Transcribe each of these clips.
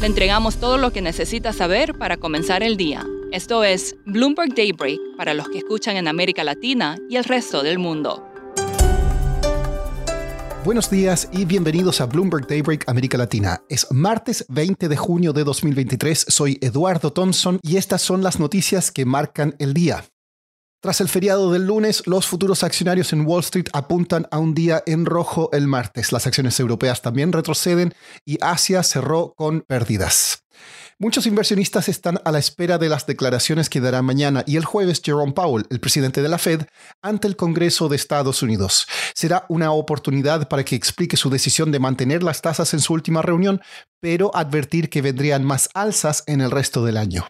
Le entregamos todo lo que necesita saber para comenzar el día. Esto es Bloomberg Daybreak para los que escuchan en América Latina y el resto del mundo. Buenos días y bienvenidos a Bloomberg Daybreak América Latina. Es martes 20 de junio de 2023. Soy Eduardo Thompson y estas son las noticias que marcan el día. Tras el feriado del lunes, los futuros accionarios en Wall Street apuntan a un día en rojo el martes. Las acciones europeas también retroceden y Asia cerró con pérdidas. Muchos inversionistas están a la espera de las declaraciones que dará mañana y el jueves Jerome Powell, el presidente de la Fed, ante el Congreso de Estados Unidos. Será una oportunidad para que explique su decisión de mantener las tasas en su última reunión, pero advertir que vendrían más alzas en el resto del año.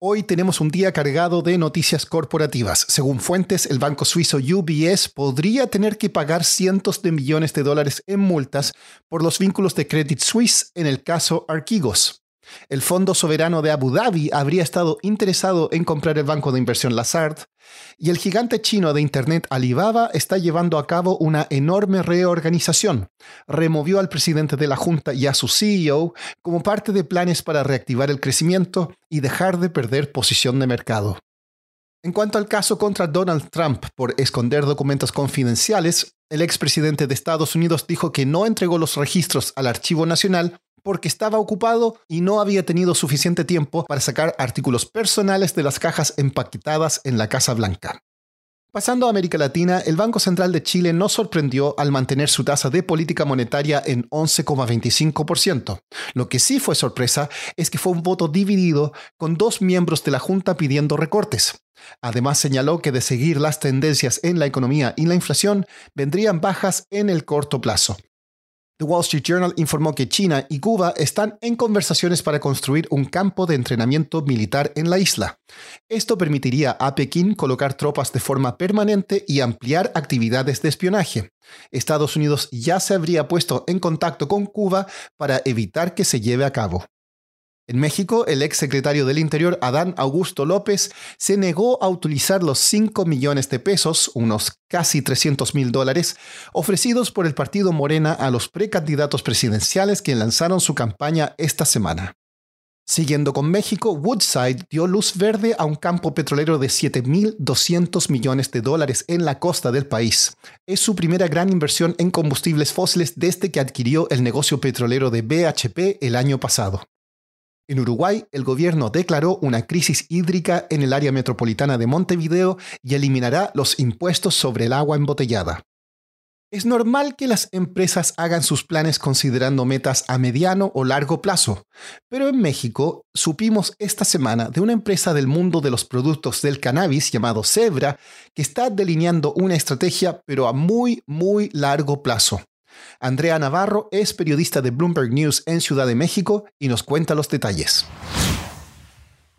Hoy tenemos un día cargado de noticias corporativas. Según fuentes, el banco suizo UBS podría tener que pagar cientos de millones de dólares en multas por los vínculos de Credit Suisse en el caso Archigos. El Fondo Soberano de Abu Dhabi habría estado interesado en comprar el banco de inversión Lazard y el gigante chino de Internet Alibaba está llevando a cabo una enorme reorganización. Removió al presidente de la Junta y a su CEO como parte de planes para reactivar el crecimiento y dejar de perder posición de mercado. En cuanto al caso contra Donald Trump por esconder documentos confidenciales, el expresidente de Estados Unidos dijo que no entregó los registros al Archivo Nacional porque estaba ocupado y no había tenido suficiente tiempo para sacar artículos personales de las cajas empaquetadas en la Casa Blanca. Pasando a América Latina, el Banco Central de Chile no sorprendió al mantener su tasa de política monetaria en 11,25%. Lo que sí fue sorpresa es que fue un voto dividido con dos miembros de la Junta pidiendo recortes. Además señaló que de seguir las tendencias en la economía y la inflación, vendrían bajas en el corto plazo. The Wall Street Journal informó que China y Cuba están en conversaciones para construir un campo de entrenamiento militar en la isla. Esto permitiría a Pekín colocar tropas de forma permanente y ampliar actividades de espionaje. Estados Unidos ya se habría puesto en contacto con Cuba para evitar que se lleve a cabo. En México, el ex secretario del Interior, Adán Augusto López, se negó a utilizar los 5 millones de pesos, unos casi 300 mil dólares, ofrecidos por el partido Morena a los precandidatos presidenciales que lanzaron su campaña esta semana. Siguiendo con México, Woodside dio luz verde a un campo petrolero de 7.200 millones de dólares en la costa del país. Es su primera gran inversión en combustibles fósiles desde que adquirió el negocio petrolero de BHP el año pasado. En Uruguay, el gobierno declaró una crisis hídrica en el área metropolitana de Montevideo y eliminará los impuestos sobre el agua embotellada. Es normal que las empresas hagan sus planes considerando metas a mediano o largo plazo, pero en México supimos esta semana de una empresa del mundo de los productos del cannabis llamado Zebra que está delineando una estrategia pero a muy, muy largo plazo. Andrea Navarro es periodista de Bloomberg News en Ciudad de México y nos cuenta los detalles.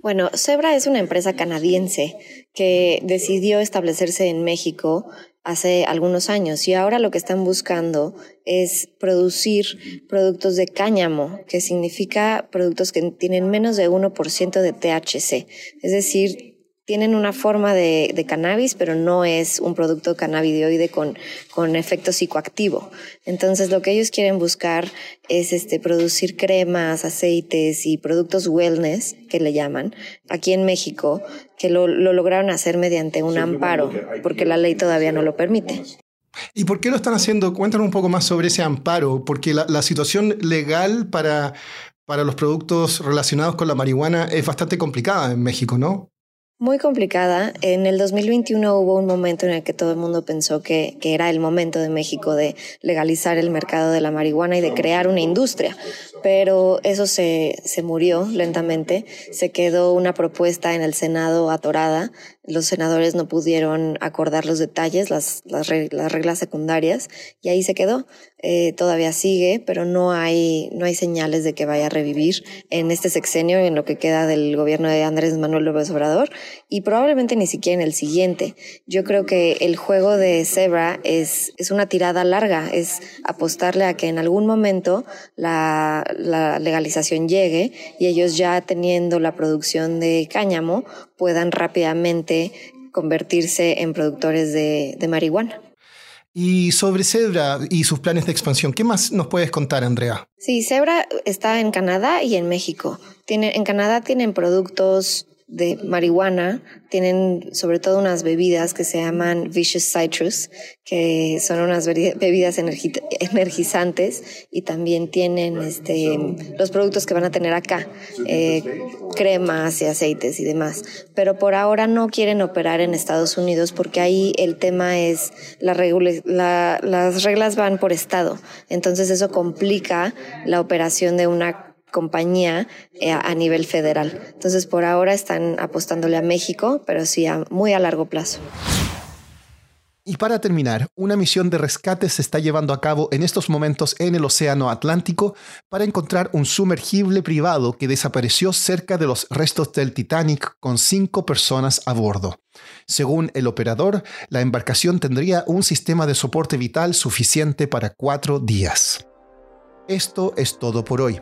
Bueno, Zebra es una empresa canadiense que decidió establecerse en México hace algunos años y ahora lo que están buscando es producir productos de cáñamo, que significa productos que tienen menos de 1% de THC, es decir, tienen una forma de, de, cannabis, pero no es un producto cannabidioide con, con efecto psicoactivo. Entonces, lo que ellos quieren buscar es este, producir cremas, aceites y productos wellness, que le llaman, aquí en México, que lo, lo lograron hacer mediante un amparo, porque la ley todavía no lo permite. ¿Y por qué lo están haciendo? Cuéntanos un poco más sobre ese amparo, porque la, la situación legal para, para los productos relacionados con la marihuana es bastante complicada en México, ¿no? Muy complicada. En el 2021 hubo un momento en el que todo el mundo pensó que, que, era el momento de México de legalizar el mercado de la marihuana y de crear una industria, pero eso se, se murió lentamente. Se quedó una propuesta en el Senado atorada. Los senadores no pudieron acordar los detalles, las, las, reglas secundarias, y ahí se quedó. Eh, todavía sigue, pero no hay, no hay señales de que vaya a revivir en este sexenio, en lo que queda del gobierno de Andrés Manuel López Obrador, y probablemente ni siquiera en el siguiente. Yo creo que el juego de Zebra es, es una tirada larga, es apostarle a que en algún momento la, la legalización llegue y ellos ya teniendo la producción de cáñamo puedan rápidamente convertirse en productores de, de marihuana. Y sobre Zebra y sus planes de expansión, ¿qué más nos puedes contar, Andrea? Sí, Zebra está en Canadá y en México. Tiene, en Canadá tienen productos de marihuana, tienen sobre todo unas bebidas que se llaman Vicious Citrus, que son unas bebidas energizantes y también tienen este, los productos que van a tener acá, eh, cremas y aceites y demás. Pero por ahora no quieren operar en Estados Unidos porque ahí el tema es la la, las reglas van por estado, entonces eso complica la operación de una compañía eh, a nivel federal. Entonces, por ahora están apostándole a México, pero sí a muy a largo plazo. Y para terminar, una misión de rescate se está llevando a cabo en estos momentos en el Océano Atlántico para encontrar un sumergible privado que desapareció cerca de los restos del Titanic con cinco personas a bordo. Según el operador, la embarcación tendría un sistema de soporte vital suficiente para cuatro días. Esto es todo por hoy.